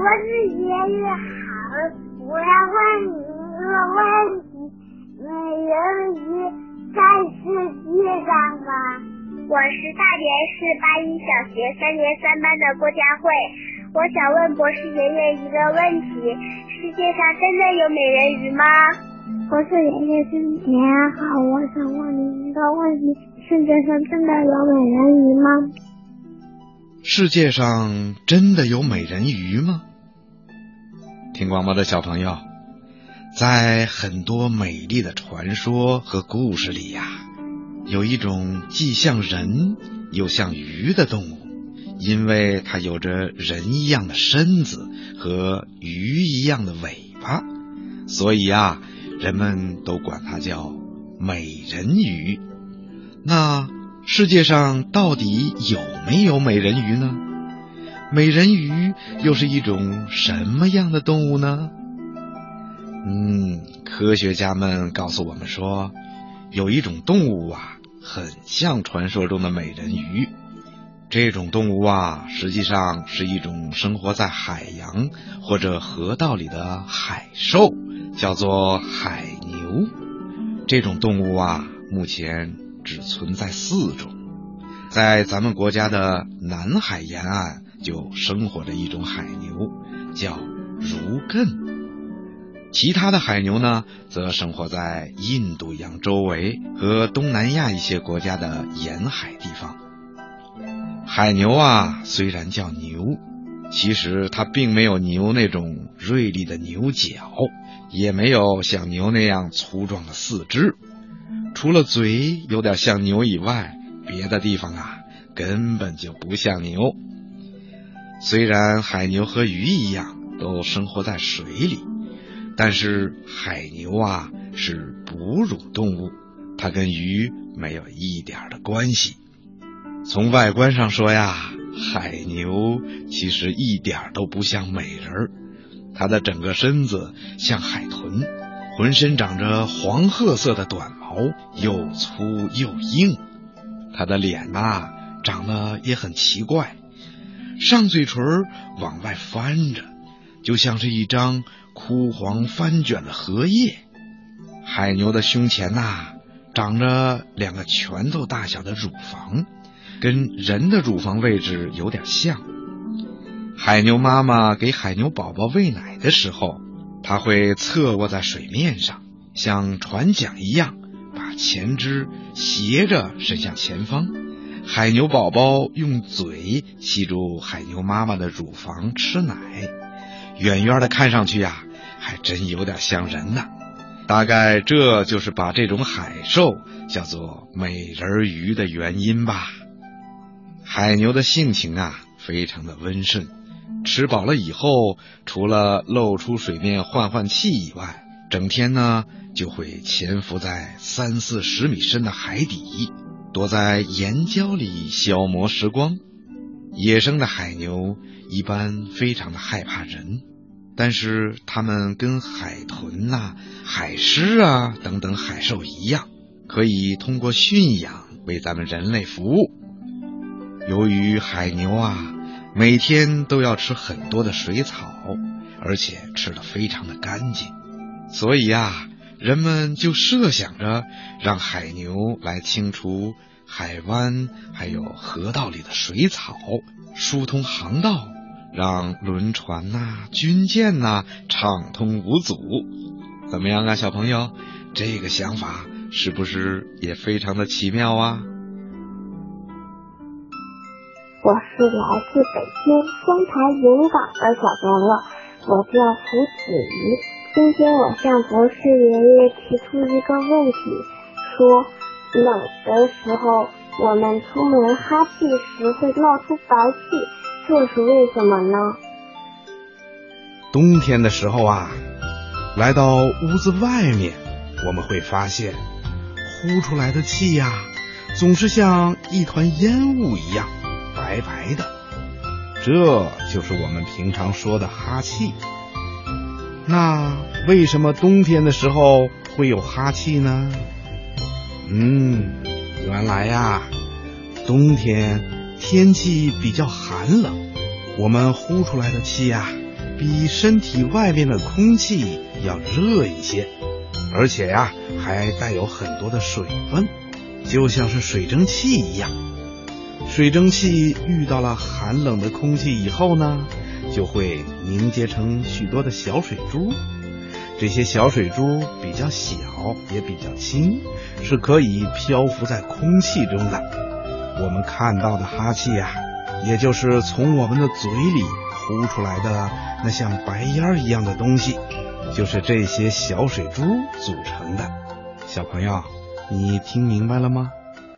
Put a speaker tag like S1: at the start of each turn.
S1: 我是爷爷好，我要问你一个问题：美人鱼在世界上吗？
S2: 我是大连市八一小学三年三班的郭佳慧，我想问博士爷爷一个问题：世界上真的有美人鱼吗？
S1: 博士爷爷新年好，我想问您一个问题：世界上真的有美人鱼吗？
S3: 世界上真的有美人鱼吗？听广播的小朋友，在很多美丽的传说和故事里呀，有一种既像人又像鱼的动物，因为它有着人一样的身子和鱼一样的尾巴，所以啊，人们都管它叫美人鱼。那世界上到底有没有美人鱼呢？美人鱼又是一种什么样的动物呢？嗯，科学家们告诉我们说，有一种动物啊，很像传说中的美人鱼。这种动物啊，实际上是一种生活在海洋或者河道里的海兽，叫做海牛。这种动物啊，目前只存在四种，在咱们国家的南海沿岸。就生活着一种海牛，叫如艮。其他的海牛呢，则生活在印度洋周围和东南亚一些国家的沿海地方。海牛啊，虽然叫牛，其实它并没有牛那种锐利的牛角，也没有像牛那样粗壮的四肢。除了嘴有点像牛以外，别的地方啊，根本就不像牛。虽然海牛和鱼一样都生活在水里，但是海牛啊是哺乳动物，它跟鱼没有一点的关系。从外观上说呀，海牛其实一点都不像美人儿，它的整个身子像海豚，浑身长着黄褐色的短毛，又粗又硬。它的脸呐长得也很奇怪。上嘴唇往外翻着，就像是一张枯黄翻卷的荷叶。海牛的胸前呐，长着两个拳头大小的乳房，跟人的乳房位置有点像。海牛妈妈给海牛宝宝喂奶的时候，它会侧卧在水面上，像船桨一样，把前肢斜着伸向前方。海牛宝宝用嘴吸住海牛妈妈的乳房吃奶，远远的看上去呀，还真有点像人呢。大概这就是把这种海兽叫做美人鱼的原因吧。海牛的性情啊，非常的温顺，吃饱了以后，除了露出水面换换气以外，整天呢就会潜伏在三四十米深的海底。躲在岩礁里消磨时光。野生的海牛一般非常的害怕人，但是它们跟海豚呐、海狮啊等等海兽一样，可以通过驯养为咱们人类服务。由于海牛啊每天都要吃很多的水草，而且吃的非常的干净，所以呀。人们就设想着让海牛来清除海湾还有河道里的水草，疏通航道，让轮船呐、军舰呐畅通无阻。怎么样啊，小朋友？这个想法是不是也非常的奇妙啊？
S1: 我是来自北京丰台云港的小朋友，我叫胡子怡。今天我向博士爷爷提出一个问题，说冷的时候我们出门哈气时会冒出白气，这是为什么呢？
S4: 冬天的时候啊，来到屋子外面，我们会发现呼出来的气呀，总是像一团烟雾一样白白的，这就是我们平常说的哈气。那为什么冬天的时候会有哈气呢？嗯，原来呀，冬天天气比较寒冷，我们呼出来的气呀，
S3: 比身体外面的空气要热一些，而且呀，还带有很多的水分，就像是水蒸气一样。水蒸气遇到了寒冷的空气以后呢，就会凝结成许多的小水珠。这些小水珠比较小，也比较轻，是可以漂浮在空气中的。我们看到的哈气呀，也就是从我们的嘴里呼出来的那像白烟一样的东西，就是这些小水珠组成的。小朋友，你听明白了吗？